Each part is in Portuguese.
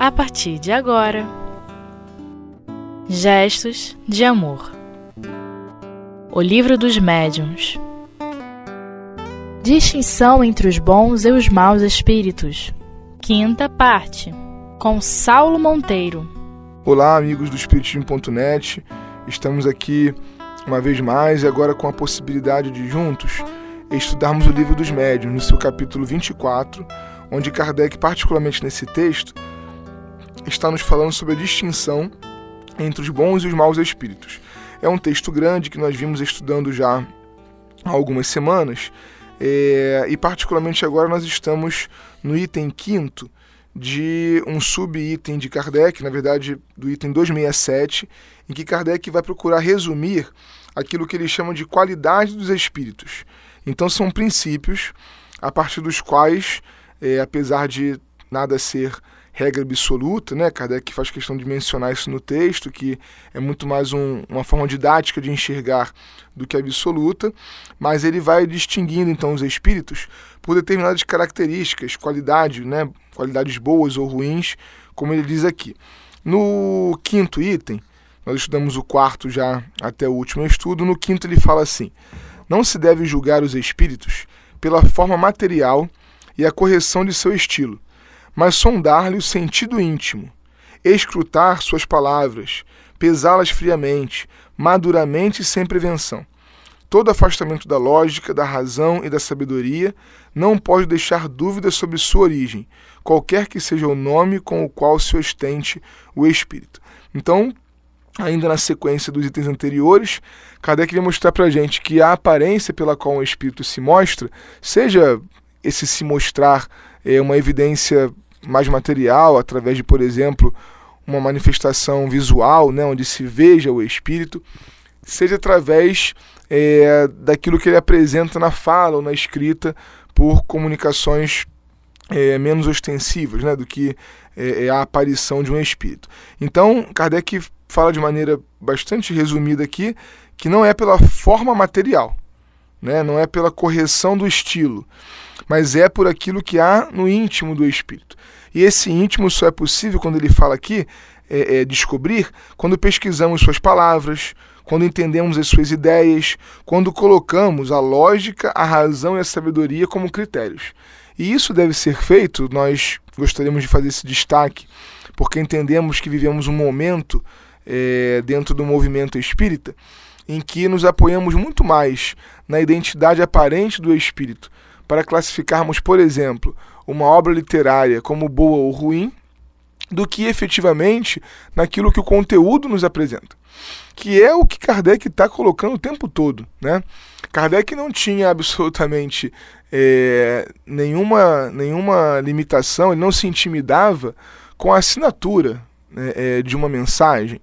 a partir de agora. Gestos de Amor O Livro dos Médiuns Distinção entre os bons e os maus espíritos. Quinta parte. Com Saulo Monteiro. Olá, amigos do Espiritismo.net. Estamos aqui uma vez mais e agora com a possibilidade de juntos estudarmos o Livro dos Médiuns, no seu capítulo 24, onde Kardec, particularmente nesse texto, está nos falando sobre a distinção entre os bons e os maus espíritos. É um texto grande que nós vimos estudando já há algumas semanas, é, e particularmente agora nós estamos no item quinto de um sub-item de Kardec, na verdade do item 267, em que Kardec vai procurar resumir aquilo que ele chama de qualidade dos espíritos. Então são princípios a partir dos quais, é, apesar de nada ser regra absoluta, né? Kardec faz questão de mencionar isso no texto, que é muito mais um, uma forma didática de enxergar do que absoluta, mas ele vai distinguindo então os espíritos por determinadas características, qualidade, né? qualidades boas ou ruins, como ele diz aqui. No quinto item, nós estudamos o quarto já até o último estudo, no quinto ele fala assim: não se deve julgar os espíritos pela forma material e a correção de seu estilo mas sondar-lhe o sentido íntimo, escrutar suas palavras, pesá-las friamente, maduramente e sem prevenção. Todo afastamento da lógica, da razão e da sabedoria não pode deixar dúvida sobre sua origem, qualquer que seja o nome com o qual se ostente o espírito. Então, ainda na sequência dos itens anteriores, Kardec vai mostrar para a gente que a aparência pela qual um espírito se mostra, seja esse se mostrar é, uma evidência mais material, através de, por exemplo, uma manifestação visual, né, onde se veja o espírito, seja através é, daquilo que ele apresenta na fala ou na escrita por comunicações é, menos ostensivas né, do que é, é a aparição de um espírito. Então, Kardec fala de maneira bastante resumida aqui que não é pela forma material, né, não é pela correção do estilo, mas é por aquilo que há no íntimo do espírito. E esse íntimo só é possível, quando ele fala aqui, é, é descobrir, quando pesquisamos suas palavras, quando entendemos as suas ideias, quando colocamos a lógica, a razão e a sabedoria como critérios. E isso deve ser feito, nós gostaríamos de fazer esse destaque, porque entendemos que vivemos um momento é, dentro do movimento espírita em que nos apoiamos muito mais na identidade aparente do espírito para classificarmos, por exemplo, uma obra literária como boa ou ruim, do que efetivamente naquilo que o conteúdo nos apresenta. Que é o que Kardec está colocando o tempo todo. Né? Kardec não tinha absolutamente é, nenhuma, nenhuma limitação, ele não se intimidava com a assinatura né, é, de uma mensagem,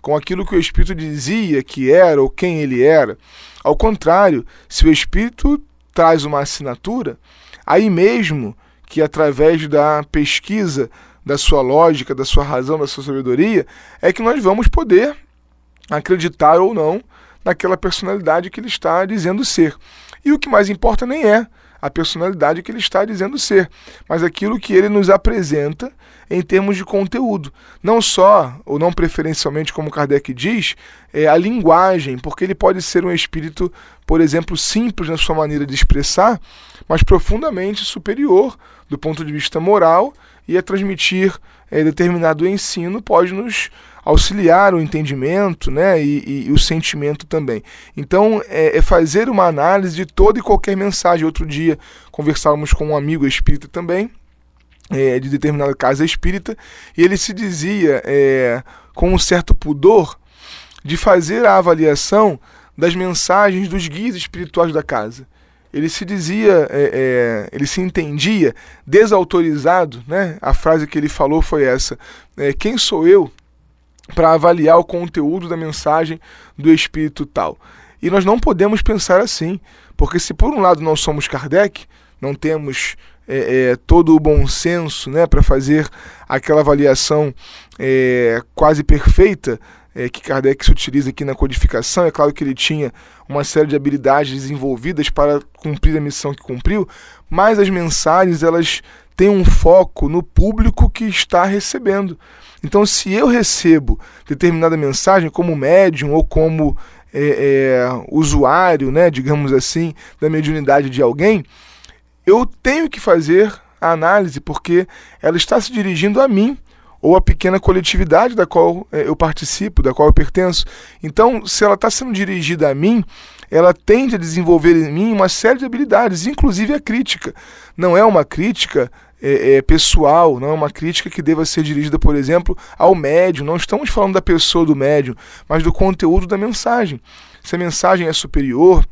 com aquilo que o Espírito dizia que era ou quem ele era. Ao contrário, se o Espírito traz uma assinatura, aí mesmo que através da pesquisa da sua lógica, da sua razão, da sua sabedoria, é que nós vamos poder acreditar ou não naquela personalidade que ele está dizendo ser. E o que mais importa nem é a personalidade que ele está dizendo ser, mas aquilo que ele nos apresenta em termos de conteúdo. Não só, ou não preferencialmente, como Kardec diz, é a linguagem, porque ele pode ser um espírito, por exemplo, simples na sua maneira de expressar, mas profundamente superior do ponto de vista moral e a transmitir é, determinado ensino pode nos auxiliar o entendimento né, e, e, e o sentimento também. Então, é, é, fazer uma análise de toda e qualquer mensagem. Outro dia conversávamos com um amigo espírita também, é, de determinada casa espírita, e ele se dizia é, com um certo pudor de fazer a avaliação das mensagens dos guias espirituais da casa. Ele se dizia, é, é, ele se entendia desautorizado, né? A frase que ele falou foi essa: é, Quem sou eu para avaliar o conteúdo da mensagem do espírito tal? E nós não podemos pensar assim, porque se por um lado não somos Kardec, não temos é, é, todo o bom senso né, para fazer aquela avaliação é, quase perfeita é, que Kardec se utiliza aqui na codificação. É claro que ele tinha uma série de habilidades desenvolvidas para cumprir a missão que cumpriu, mas as mensagens elas tem um foco no público que está recebendo. Então, se eu recebo determinada mensagem como médium ou como é, é, usuário, né, digamos assim, da mediunidade de alguém, eu tenho que fazer a análise porque ela está se dirigindo a mim ou a pequena coletividade da qual é, eu participo, da qual eu pertenço. Então, se ela está sendo dirigida a mim, ela tende a desenvolver em mim uma série de habilidades, inclusive a crítica. Não é uma crítica é, é, pessoal, não é uma crítica que deva ser dirigida, por exemplo, ao médium. Não estamos falando da pessoa do médium, mas do conteúdo da mensagem. Se a mensagem é superior,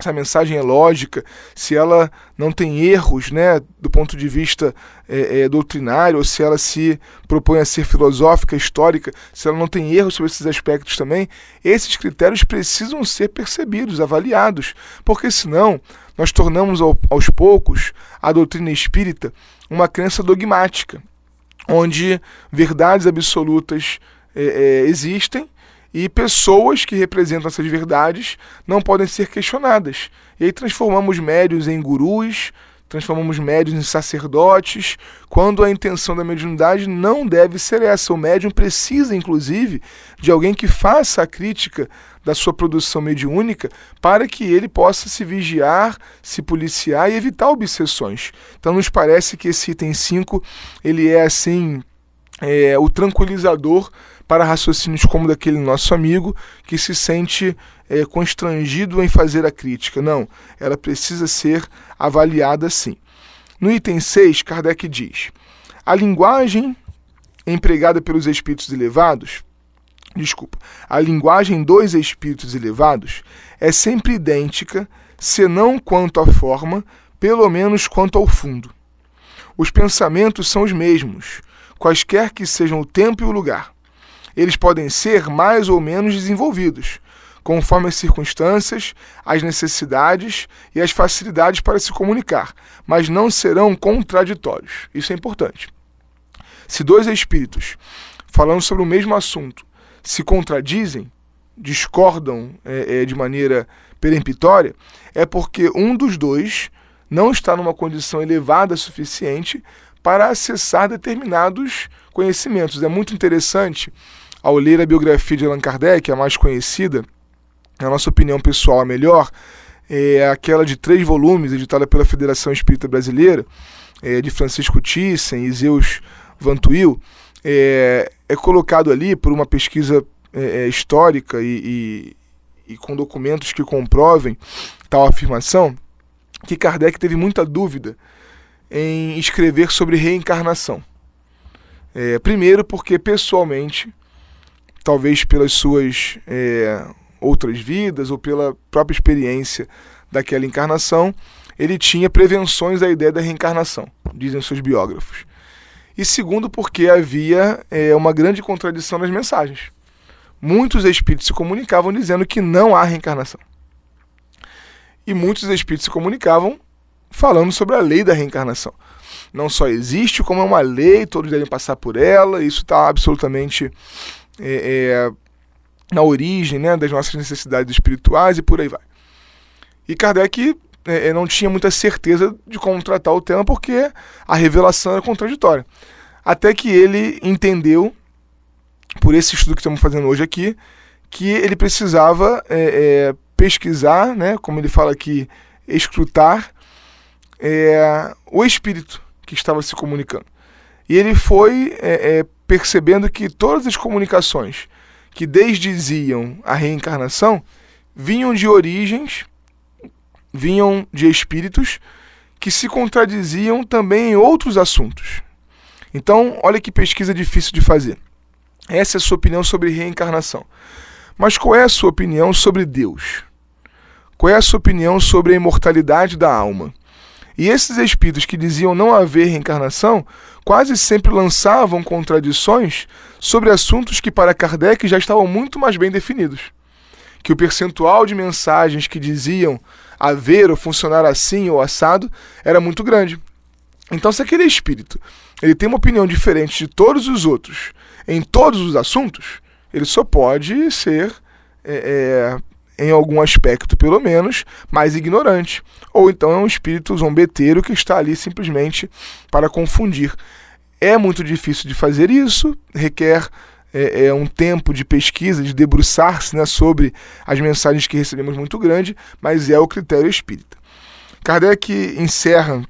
se a mensagem é lógica, se ela não tem erros né, do ponto de vista é, é, doutrinário, ou se ela se propõe a ser filosófica, histórica, se ela não tem erros sobre esses aspectos também, esses critérios precisam ser percebidos, avaliados, porque senão nós tornamos ao, aos poucos a doutrina espírita uma crença dogmática, onde verdades absolutas é, é, existem e pessoas que representam essas verdades não podem ser questionadas. E aí transformamos médios em gurus, transformamos médios em sacerdotes, quando a intenção da mediunidade não deve ser essa. O médium precisa, inclusive, de alguém que faça a crítica da sua produção mediúnica para que ele possa se vigiar, se policiar e evitar obsessões. Então nos parece que esse item 5 ele é assim é, o tranquilizador para raciocínios como daquele nosso amigo que se sente é, constrangido em fazer a crítica. Não, ela precisa ser avaliada sim. No item 6, Kardec diz: a linguagem empregada pelos espíritos elevados, desculpa, a linguagem dos espíritos elevados é sempre idêntica, se não quanto à forma, pelo menos quanto ao fundo. Os pensamentos são os mesmos, quaisquer que sejam o tempo e o lugar eles podem ser mais ou menos desenvolvidos, conforme as circunstâncias, as necessidades e as facilidades para se comunicar, mas não serão contraditórios. Isso é importante. Se dois espíritos, falando sobre o mesmo assunto, se contradizem, discordam é, é, de maneira peremptória, é porque um dos dois não está numa condição elevada suficiente para acessar determinados conhecimentos. É muito interessante ao ler a biografia de Allan Kardec, a mais conhecida, na nossa opinião pessoal a melhor, é aquela de três volumes, editada pela Federação Espírita Brasileira, é, de Francisco Thyssen e Zeus Vantuil, é, é colocado ali por uma pesquisa é, é histórica e, e, e com documentos que comprovem tal afirmação, que Kardec teve muita dúvida em escrever sobre reencarnação. É, primeiro, porque pessoalmente talvez pelas suas é, outras vidas ou pela própria experiência daquela encarnação, ele tinha prevenções à ideia da reencarnação, dizem seus biógrafos. E segundo, porque havia é, uma grande contradição nas mensagens. Muitos espíritos se comunicavam dizendo que não há reencarnação. E muitos espíritos se comunicavam falando sobre a lei da reencarnação. Não só existe, como é uma lei, todos devem passar por ela, isso está absolutamente é, é, na origem né, das nossas necessidades espirituais e por aí vai. E Kardec é, é, não tinha muita certeza de como tratar o tema porque a revelação era contraditória. Até que ele entendeu, por esse estudo que estamos fazendo hoje aqui, que ele precisava é, é, pesquisar, né, como ele fala aqui, escrutar é, o espírito que estava se comunicando. E ele foi é, é, percebendo que todas as comunicações que desdiziam a reencarnação vinham de origens, vinham de espíritos que se contradiziam também em outros assuntos. Então, olha que pesquisa difícil de fazer. Essa é a sua opinião sobre reencarnação. Mas qual é a sua opinião sobre Deus? Qual é a sua opinião sobre a imortalidade da alma? E esses espíritos que diziam não haver reencarnação quase sempre lançavam contradições sobre assuntos que para Kardec já estavam muito mais bem definidos. Que o percentual de mensagens que diziam haver ou funcionar assim ou assado era muito grande. Então, se aquele espírito ele tem uma opinião diferente de todos os outros em todos os assuntos, ele só pode ser é, é, em algum aspecto pelo menos, mais ignorante. Ou então é um espírito zombeteiro que está ali simplesmente para confundir. É muito difícil de fazer isso, requer é, é um tempo de pesquisa, de debruçar-se né, sobre as mensagens que recebemos muito grande, mas é o critério espírita. Kardec encerra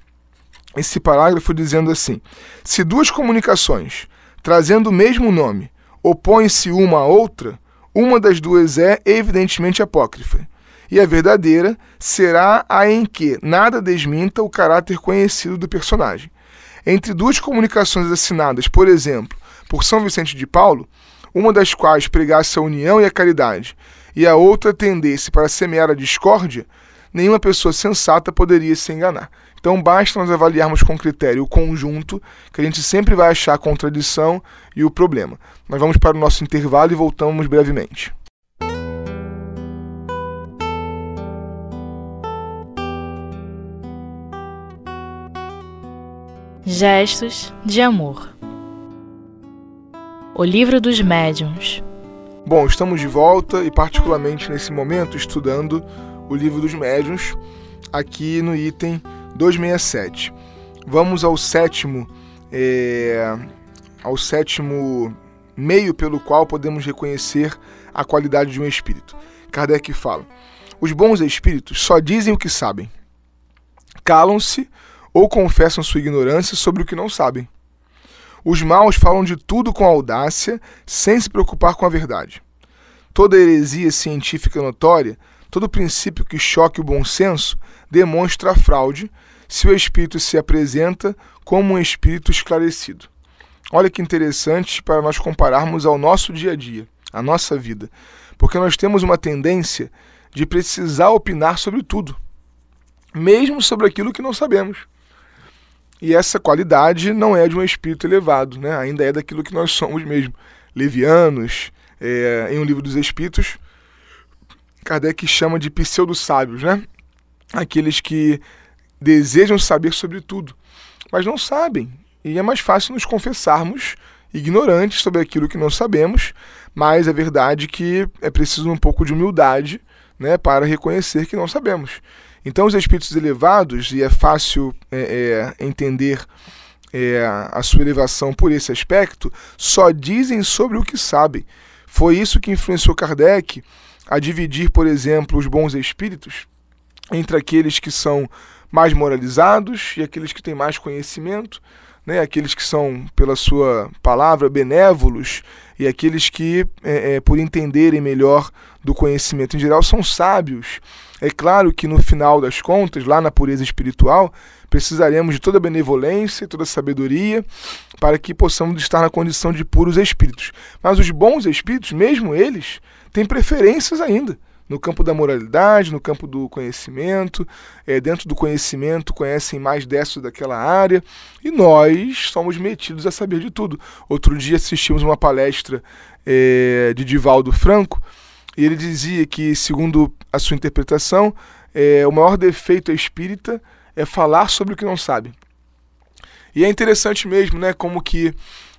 esse parágrafo dizendo assim: se duas comunicações trazendo o mesmo nome opõem-se uma à outra, uma das duas é evidentemente apócrifa, e a verdadeira será a em que nada desminta o caráter conhecido do personagem. Entre duas comunicações assinadas, por exemplo, por São Vicente de Paulo, uma das quais pregasse a união e a caridade, e a outra tendesse para semear a discórdia, nenhuma pessoa sensata poderia se enganar. Então basta nós avaliarmos com critério o conjunto, que a gente sempre vai achar a contradição e o problema. Nós vamos para o nosso intervalo e voltamos brevemente. Gestos de amor. O livro dos médiuns. Bom, estamos de volta e particularmente nesse momento estudando o livro dos médiuns aqui no item 267. Vamos ao sétimo, é, ao sétimo meio pelo qual podemos reconhecer a qualidade de um espírito. Kardec fala: os bons espíritos só dizem o que sabem, calam-se ou confessam sua ignorância sobre o que não sabem. Os maus falam de tudo com audácia, sem se preocupar com a verdade. Toda heresia científica notória, todo princípio que choque o bom senso, demonstra a fraude se o espírito se apresenta como um espírito esclarecido. Olha que interessante para nós compararmos ao nosso dia a dia, à nossa vida, porque nós temos uma tendência de precisar opinar sobre tudo, mesmo sobre aquilo que não sabemos. E essa qualidade não é de um espírito elevado, né? ainda é daquilo que nós somos mesmo, levianos. É, em um livro dos Espíritos, Kardec chama de pseudo-sábios, né? Aqueles que desejam saber sobre tudo, mas não sabem. E é mais fácil nos confessarmos ignorantes sobre aquilo que não sabemos, mas é verdade que é preciso um pouco de humildade né, para reconhecer que não sabemos. Então, os espíritos elevados, e é fácil é, é, entender é, a sua elevação por esse aspecto, só dizem sobre o que sabem. Foi isso que influenciou Kardec a dividir, por exemplo, os bons espíritos entre aqueles que são mais moralizados e aqueles que têm mais conhecimento, né? aqueles que são, pela sua palavra, benévolos e aqueles que, é, é, por entenderem melhor do conhecimento em geral, são sábios. É claro que no final das contas, lá na pureza espiritual, precisaremos de toda a benevolência, toda a sabedoria, para que possamos estar na condição de puros espíritos. Mas os bons espíritos, mesmo eles, têm preferências ainda no campo da moralidade, no campo do conhecimento, é, dentro do conhecimento conhecem mais dessa daquela área, e nós somos metidos a saber de tudo. Outro dia assistimos uma palestra é, de Divaldo Franco, e ele dizia que, segundo a sua interpretação, é, o maior defeito espírita é falar sobre o que não sabe. E é interessante mesmo, né, como que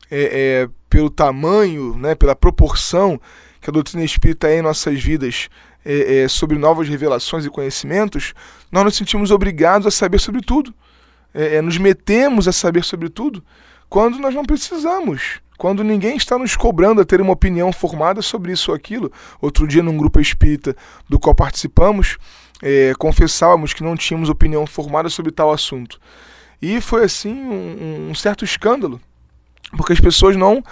é, é, pelo tamanho, né, pela proporção que a doutrina espírita é em nossas vidas é, é, sobre novas revelações e conhecimentos, nós nos sentimos obrigados a saber sobre tudo. É, é, nos metemos a saber sobre tudo quando nós não precisamos. Quando ninguém está nos cobrando a ter uma opinião formada sobre isso ou aquilo. Outro dia, num grupo espírita do qual participamos, é, confessávamos que não tínhamos opinião formada sobre tal assunto. E foi assim um, um certo escândalo, porque as pessoas não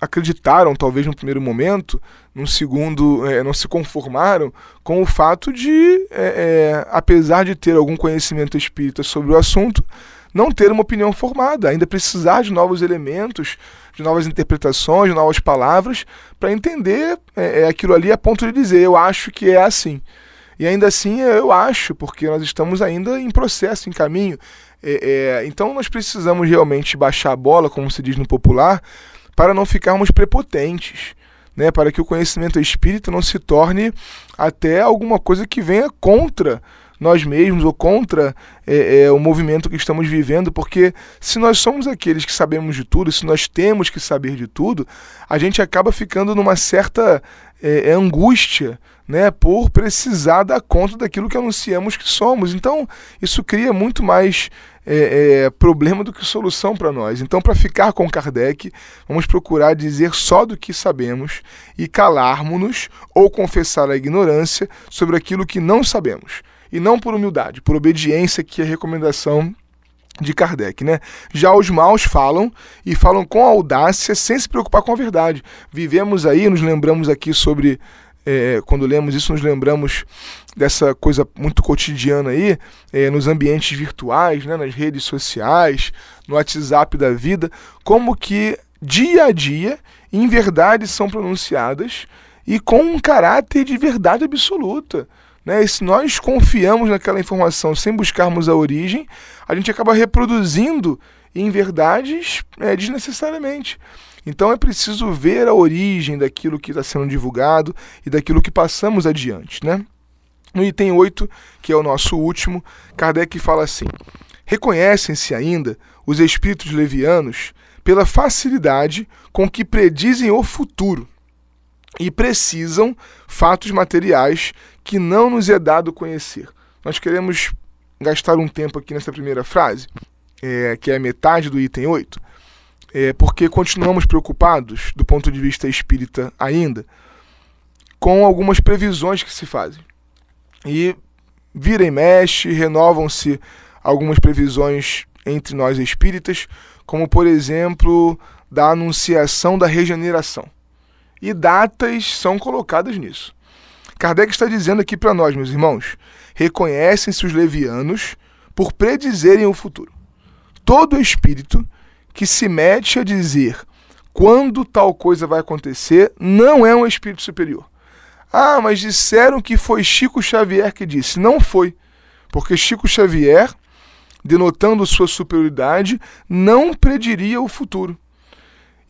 acreditaram, talvez no primeiro momento, num segundo, é, não se conformaram com o fato de, é, é, apesar de ter algum conhecimento espírita sobre o assunto, não ter uma opinião formada, ainda precisar de novos elementos, de novas interpretações, de novas palavras, para entender é, é, aquilo ali a ponto de dizer, eu acho que é assim. E ainda assim eu acho, porque nós estamos ainda em processo, em caminho. É, então nós precisamos realmente baixar a bola, como se diz no popular, para não ficarmos prepotentes, né, para que o conhecimento espírita não se torne até alguma coisa que venha contra nós mesmos ou contra é, é, o movimento que estamos vivendo, porque se nós somos aqueles que sabemos de tudo, se nós temos que saber de tudo, a gente acaba ficando numa certa é, é angústia né, por precisar dar conta daquilo que anunciamos que somos. Então, isso cria muito mais é, é, problema do que solução para nós. Então, para ficar com Kardec, vamos procurar dizer só do que sabemos e calarmos-nos ou confessar a ignorância sobre aquilo que não sabemos. E não por humildade, por obediência, que é a recomendação de Kardec, né? Já os maus falam e falam com audácia, sem se preocupar com a verdade. Vivemos aí, nos lembramos aqui sobre é, quando lemos isso, nos lembramos dessa coisa muito cotidiana aí, é, nos ambientes virtuais, né, nas redes sociais, no WhatsApp da vida, como que dia a dia inverdades são pronunciadas e com um caráter de verdade absoluta. Né? E se nós confiamos naquela informação sem buscarmos a origem, a gente acaba reproduzindo inverdades é, desnecessariamente. Então é preciso ver a origem daquilo que está sendo divulgado e daquilo que passamos adiante. Né? No item 8, que é o nosso último, Kardec fala assim: Reconhecem-se ainda os espíritos levianos pela facilidade com que predizem o futuro e precisam fatos materiais que não nos é dado conhecer. Nós queremos gastar um tempo aqui nessa primeira frase, é, que é metade do item 8, é, porque continuamos preocupados, do ponto de vista espírita ainda, com algumas previsões que se fazem. E vira e mexe, renovam-se algumas previsões entre nós espíritas, como por exemplo da anunciação da regeneração. E datas são colocadas nisso. Kardec está dizendo aqui para nós, meus irmãos, reconhecem-se os levianos por predizerem o futuro. Todo espírito que se mete a dizer quando tal coisa vai acontecer não é um espírito superior. Ah, mas disseram que foi Chico Xavier que disse. Não foi. Porque Chico Xavier, denotando sua superioridade, não prediria o futuro.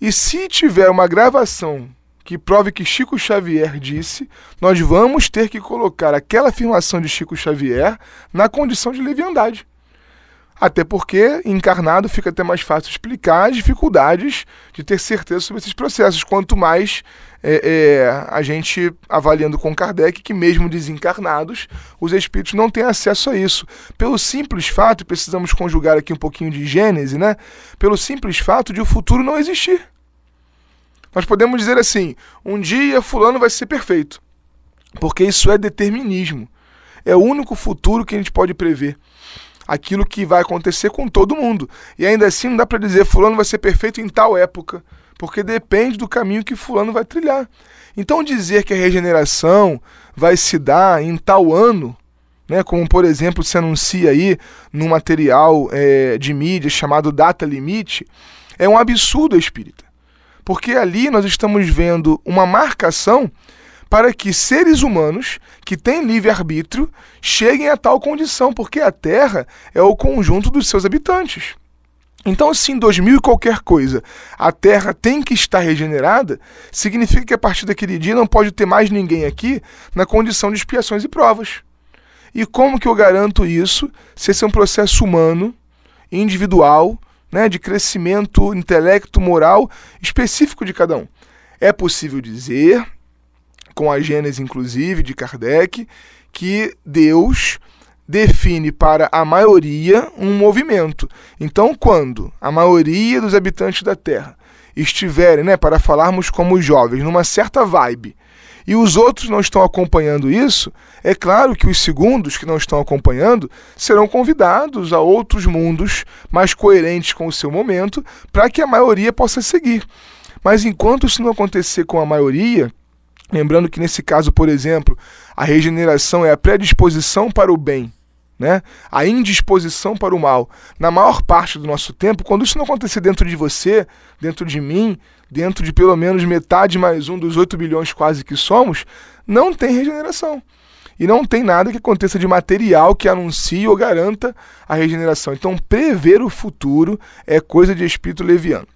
E se tiver uma gravação que prove que Chico Xavier disse, nós vamos ter que colocar aquela afirmação de Chico Xavier na condição de leviandade. Até porque, encarnado, fica até mais fácil explicar as dificuldades de ter certeza sobre esses processos. Quanto mais é, é, a gente avaliando com Kardec que, mesmo desencarnados, os espíritos não têm acesso a isso. Pelo simples fato, precisamos conjugar aqui um pouquinho de Gênese, né? Pelo simples fato de o futuro não existir. Nós podemos dizer assim: um dia Fulano vai ser perfeito, porque isso é determinismo. É o único futuro que a gente pode prever aquilo que vai acontecer com todo mundo. E ainda assim não dá para dizer fulano vai ser perfeito em tal época, porque depende do caminho que fulano vai trilhar. Então dizer que a regeneração vai se dar em tal ano, né, como por exemplo se anuncia aí num material é, de mídia chamado data limite, é um absurdo espírita. Porque ali nós estamos vendo uma marcação para que seres humanos que têm livre-arbítrio cheguem a tal condição, porque a Terra é o conjunto dos seus habitantes. Então, se em 2000 e qualquer coisa a Terra tem que estar regenerada, significa que a partir daquele dia não pode ter mais ninguém aqui na condição de expiações e provas. E como que eu garanto isso se esse é um processo humano, individual, né, de crescimento intelecto, moral específico de cada um? É possível dizer, com a Gênese, inclusive, de Kardec, que Deus define para a maioria um movimento. Então, quando a maioria dos habitantes da Terra estiverem, né, para falarmos como jovens, numa certa vibe, e os outros não estão acompanhando isso, é claro que os segundos que não estão acompanhando serão convidados a outros mundos mais coerentes com o seu momento, para que a maioria possa seguir. Mas enquanto isso não acontecer com a maioria, Lembrando que nesse caso, por exemplo, a regeneração é a predisposição para o bem, né? a indisposição para o mal. Na maior parte do nosso tempo, quando isso não acontecer dentro de você, dentro de mim, dentro de pelo menos metade mais um dos 8 bilhões quase que somos, não tem regeneração. E não tem nada que aconteça de material que anuncie ou garanta a regeneração. Então, prever o futuro é coisa de espírito leviano.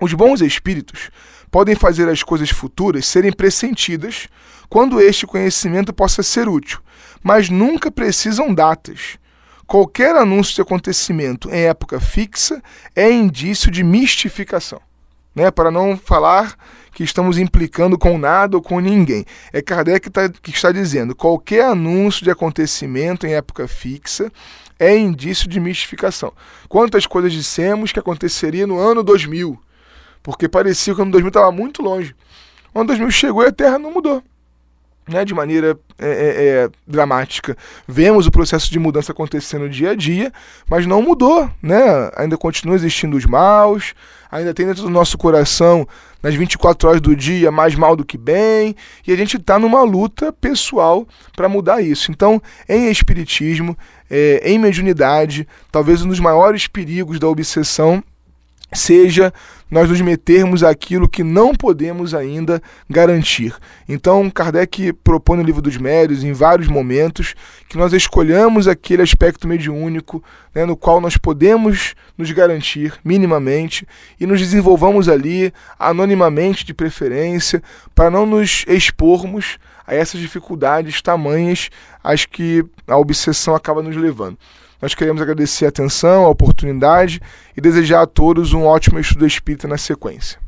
Os bons espíritos podem fazer as coisas futuras serem pressentidas quando este conhecimento possa ser útil, mas nunca precisam datas. Qualquer anúncio de acontecimento em época fixa é indício de mistificação. Né? Para não falar que estamos implicando com nada ou com ninguém. É Kardec tá, que está dizendo: qualquer anúncio de acontecimento em época fixa é indício de mistificação. Quantas coisas dissemos que aconteceria no ano 2000? Porque parecia que o ano 2000 estava muito longe. O ano 2000 chegou e a Terra não mudou. Né, de maneira é, é, é, dramática. Vemos o processo de mudança acontecendo dia a dia, mas não mudou. Né? Ainda continuam existindo os maus, ainda tem dentro do nosso coração, nas 24 horas do dia, mais mal do que bem, e a gente está numa luta pessoal para mudar isso. Então, em Espiritismo, é, em mediunidade, talvez um dos maiores perigos da obsessão seja nós nos metermos aquilo que não podemos ainda garantir. Então, Kardec propõe no livro dos médios, em vários momentos, que nós escolhamos aquele aspecto mediúnico né, no qual nós podemos nos garantir minimamente e nos desenvolvamos ali anonimamente, de preferência, para não nos expormos a essas dificuldades tamanhas às que a obsessão acaba nos levando. Nós queremos agradecer a atenção, a oportunidade e desejar a todos um ótimo estudo espírita na sequência.